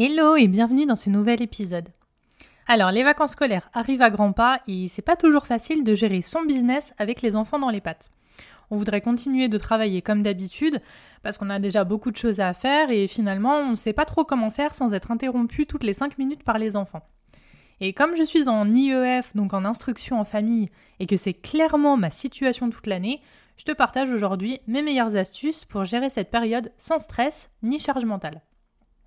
Hello et bienvenue dans ce nouvel épisode. Alors, les vacances scolaires arrivent à grands pas et c'est pas toujours facile de gérer son business avec les enfants dans les pattes. On voudrait continuer de travailler comme d'habitude parce qu'on a déjà beaucoup de choses à faire et finalement on ne sait pas trop comment faire sans être interrompu toutes les 5 minutes par les enfants. Et comme je suis en IEF, donc en instruction en famille, et que c'est clairement ma situation toute l'année, je te partage aujourd'hui mes meilleures astuces pour gérer cette période sans stress ni charge mentale.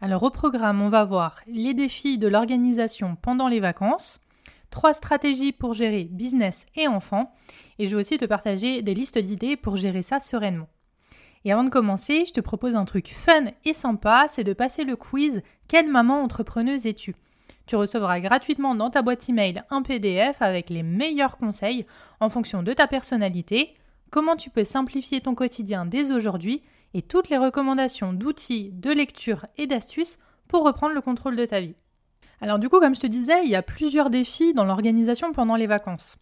Alors au programme, on va voir les défis de l'organisation pendant les vacances, trois stratégies pour gérer business et enfants, et je vais aussi te partager des listes d'idées pour gérer ça sereinement. Et avant de commencer, je te propose un truc fun et sympa, c'est de passer le quiz Quelle maman entrepreneuse es-tu? Tu recevras gratuitement dans ta boîte email un PDF avec les meilleurs conseils en fonction de ta personnalité, comment tu peux simplifier ton quotidien dès aujourd'hui et toutes les recommandations d'outils, de lecture et d'astuces pour reprendre le contrôle de ta vie. Alors du coup, comme je te disais, il y a plusieurs défis dans l'organisation pendant les vacances.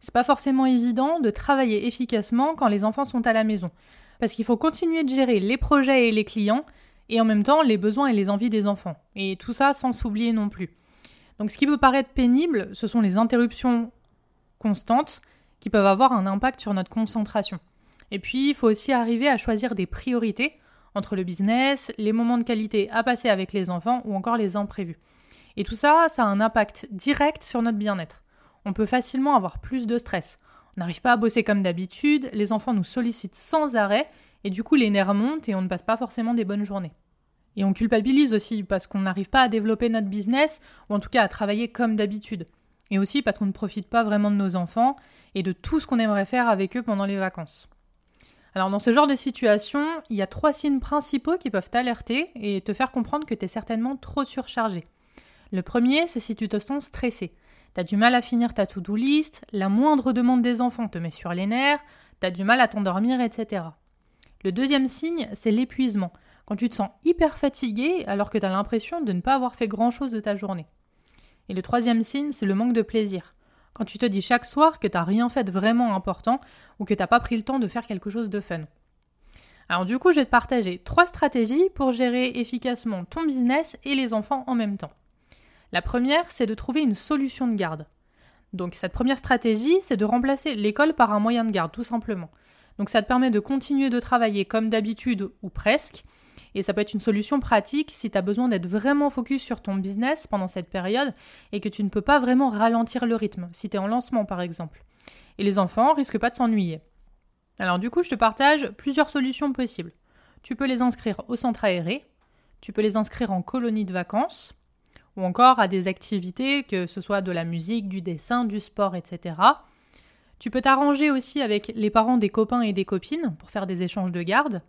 C'est pas forcément évident de travailler efficacement quand les enfants sont à la maison, parce qu'il faut continuer de gérer les projets et les clients, et en même temps les besoins et les envies des enfants. Et tout ça sans s'oublier non plus. Donc ce qui peut paraître pénible, ce sont les interruptions constantes qui peuvent avoir un impact sur notre concentration. Et puis, il faut aussi arriver à choisir des priorités entre le business, les moments de qualité à passer avec les enfants ou encore les imprévus. Et tout ça, ça a un impact direct sur notre bien-être. On peut facilement avoir plus de stress. On n'arrive pas à bosser comme d'habitude, les enfants nous sollicitent sans arrêt, et du coup les nerfs montent et on ne passe pas forcément des bonnes journées. Et on culpabilise aussi parce qu'on n'arrive pas à développer notre business, ou en tout cas à travailler comme d'habitude. Et aussi parce qu'on ne profite pas vraiment de nos enfants et de tout ce qu'on aimerait faire avec eux pendant les vacances. Alors dans ce genre de situation, il y a trois signes principaux qui peuvent t'alerter et te faire comprendre que tu es certainement trop surchargé. Le premier, c'est si tu te sens stressé. Tu as du mal à finir ta to-do list, la moindre demande des enfants te met sur les nerfs, tu as du mal à t'endormir, etc. Le deuxième signe, c'est l'épuisement, quand tu te sens hyper fatigué alors que tu as l'impression de ne pas avoir fait grand-chose de ta journée. Et le troisième signe, c'est le manque de plaisir. Quand tu te dis chaque soir que tu n'as rien fait de vraiment important ou que tu n'as pas pris le temps de faire quelque chose de fun. Alors du coup, je vais te partager trois stratégies pour gérer efficacement ton business et les enfants en même temps. La première, c'est de trouver une solution de garde. Donc cette première stratégie, c'est de remplacer l'école par un moyen de garde, tout simplement. Donc ça te permet de continuer de travailler comme d'habitude ou presque, et ça peut être une solution pratique si tu as besoin d'être vraiment focus sur ton business pendant cette période et que tu ne peux pas vraiment ralentir le rythme, si tu es en lancement par exemple. Et les enfants risquent pas de s'ennuyer. Alors du coup, je te partage plusieurs solutions possibles. Tu peux les inscrire au centre aéré, tu peux les inscrire en colonie de vacances, ou encore à des activités, que ce soit de la musique, du dessin, du sport, etc. Tu peux t'arranger aussi avec les parents des copains et des copines pour faire des échanges de garde.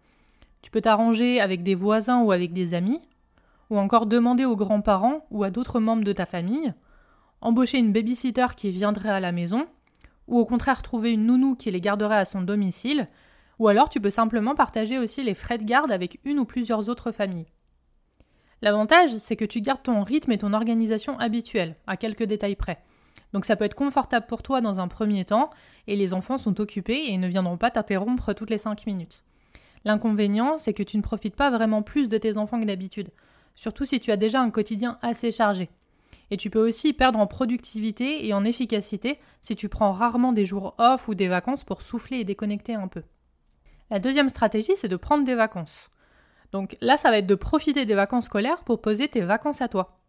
Tu peux t'arranger avec des voisins ou avec des amis, ou encore demander aux grands-parents ou à d'autres membres de ta famille, embaucher une babysitter qui viendrait à la maison, ou au contraire trouver une nounou qui les garderait à son domicile, ou alors tu peux simplement partager aussi les frais de garde avec une ou plusieurs autres familles. L'avantage, c'est que tu gardes ton rythme et ton organisation habituelle, à quelques détails près. Donc ça peut être confortable pour toi dans un premier temps, et les enfants sont occupés et ne viendront pas t'interrompre toutes les 5 minutes. L'inconvénient, c'est que tu ne profites pas vraiment plus de tes enfants que d'habitude, surtout si tu as déjà un quotidien assez chargé. Et tu peux aussi perdre en productivité et en efficacité si tu prends rarement des jours off ou des vacances pour souffler et déconnecter un peu. La deuxième stratégie, c'est de prendre des vacances. Donc là, ça va être de profiter des vacances scolaires pour poser tes vacances à toi.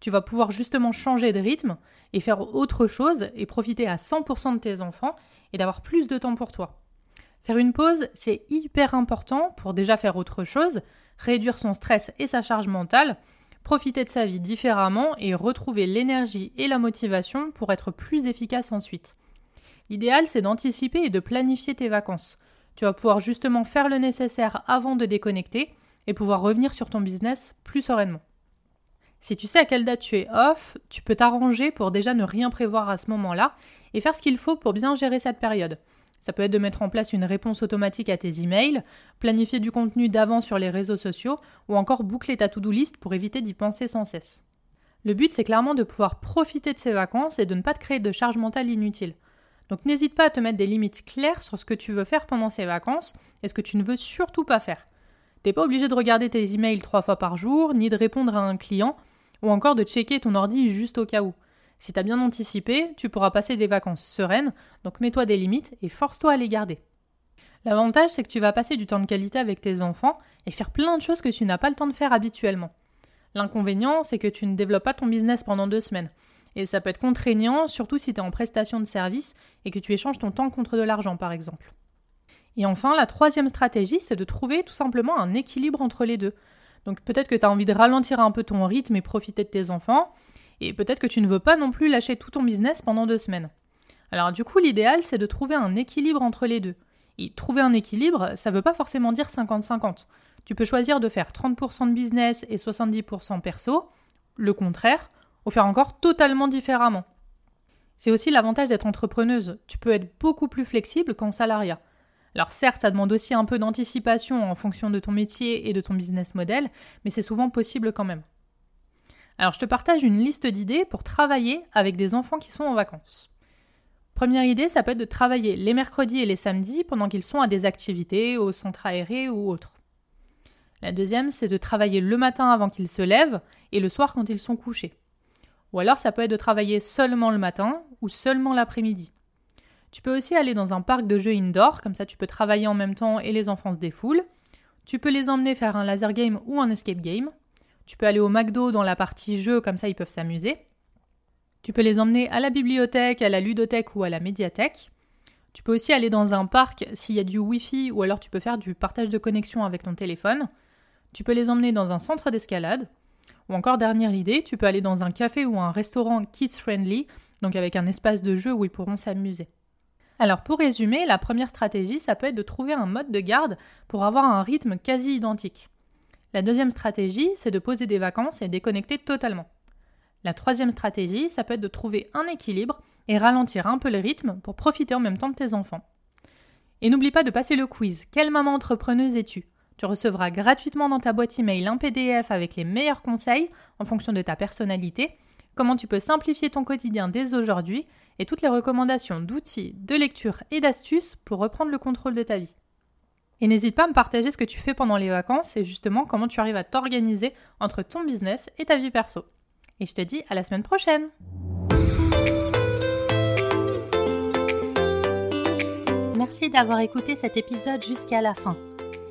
Tu vas pouvoir justement changer de rythme et faire autre chose et profiter à 100% de tes enfants et d'avoir plus de temps pour toi. Faire une pause, c'est hyper important pour déjà faire autre chose, réduire son stress et sa charge mentale, profiter de sa vie différemment et retrouver l'énergie et la motivation pour être plus efficace ensuite. L'idéal, c'est d'anticiper et de planifier tes vacances. Tu vas pouvoir justement faire le nécessaire avant de déconnecter et pouvoir revenir sur ton business plus sereinement. Si tu sais à quelle date tu es off, tu peux t'arranger pour déjà ne rien prévoir à ce moment-là et faire ce qu'il faut pour bien gérer cette période. Ça peut être de mettre en place une réponse automatique à tes emails, planifier du contenu d'avant sur les réseaux sociaux ou encore boucler ta to-do list pour éviter d'y penser sans cesse. Le but, c'est clairement de pouvoir profiter de ces vacances et de ne pas te créer de charge mentale inutile. Donc n'hésite pas à te mettre des limites claires sur ce que tu veux faire pendant ces vacances et ce que tu ne veux surtout pas faire. T'es pas obligé de regarder tes emails trois fois par jour, ni de répondre à un client, ou encore de checker ton ordi juste au cas où. Si t'as bien anticipé, tu pourras passer des vacances sereines, donc mets-toi des limites et force-toi à les garder. L'avantage, c'est que tu vas passer du temps de qualité avec tes enfants et faire plein de choses que tu n'as pas le temps de faire habituellement. L'inconvénient, c'est que tu ne développes pas ton business pendant deux semaines. Et ça peut être contraignant, surtout si tu es en prestation de service et que tu échanges ton temps contre de l'argent, par exemple. Et enfin, la troisième stratégie, c'est de trouver tout simplement un équilibre entre les deux. Donc peut-être que tu as envie de ralentir un peu ton rythme et profiter de tes enfants, et peut-être que tu ne veux pas non plus lâcher tout ton business pendant deux semaines. Alors du coup, l'idéal, c'est de trouver un équilibre entre les deux. Et trouver un équilibre, ça ne veut pas forcément dire 50-50. Tu peux choisir de faire 30% de business et 70% perso, le contraire, ou faire encore totalement différemment. C'est aussi l'avantage d'être entrepreneuse. Tu peux être beaucoup plus flexible qu'en salariat. Alors certes, ça demande aussi un peu d'anticipation en fonction de ton métier et de ton business model, mais c'est souvent possible quand même. Alors je te partage une liste d'idées pour travailler avec des enfants qui sont en vacances. Première idée, ça peut être de travailler les mercredis et les samedis pendant qu'ils sont à des activités, au centre aéré ou autre. La deuxième, c'est de travailler le matin avant qu'ils se lèvent et le soir quand ils sont couchés. Ou alors ça peut être de travailler seulement le matin ou seulement l'après-midi. Tu peux aussi aller dans un parc de jeux indoor, comme ça tu peux travailler en même temps et les enfants se défoulent. Tu peux les emmener faire un laser game ou un escape game. Tu peux aller au McDo dans la partie jeux, comme ça ils peuvent s'amuser. Tu peux les emmener à la bibliothèque, à la ludothèque ou à la médiathèque. Tu peux aussi aller dans un parc s'il y a du Wi-Fi ou alors tu peux faire du partage de connexion avec ton téléphone. Tu peux les emmener dans un centre d'escalade. Ou encore, dernière idée, tu peux aller dans un café ou un restaurant kids friendly, donc avec un espace de jeu où ils pourront s'amuser. Alors pour résumer, la première stratégie, ça peut être de trouver un mode de garde pour avoir un rythme quasi identique. La deuxième stratégie, c'est de poser des vacances et déconnecter totalement. La troisième stratégie, ça peut être de trouver un équilibre et ralentir un peu le rythme pour profiter en même temps de tes enfants. Et n'oublie pas de passer le quiz Quelle maman entrepreneuse es-tu? Tu recevras gratuitement dans ta boîte email un PDF avec les meilleurs conseils en fonction de ta personnalité comment tu peux simplifier ton quotidien dès aujourd'hui et toutes les recommandations d'outils, de lecture et d'astuces pour reprendre le contrôle de ta vie. Et n'hésite pas à me partager ce que tu fais pendant les vacances et justement comment tu arrives à t'organiser entre ton business et ta vie perso. Et je te dis à la semaine prochaine Merci d'avoir écouté cet épisode jusqu'à la fin.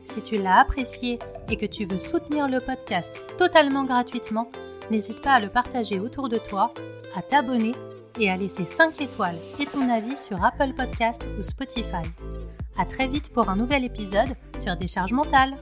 Si tu l'as apprécié et que tu veux soutenir le podcast totalement gratuitement, n'hésite pas à le partager autour de toi, à t'abonner et à laisser 5 étoiles et ton avis sur Apple Podcast ou Spotify. Très vite pour un nouvel épisode sur Décharge mentale.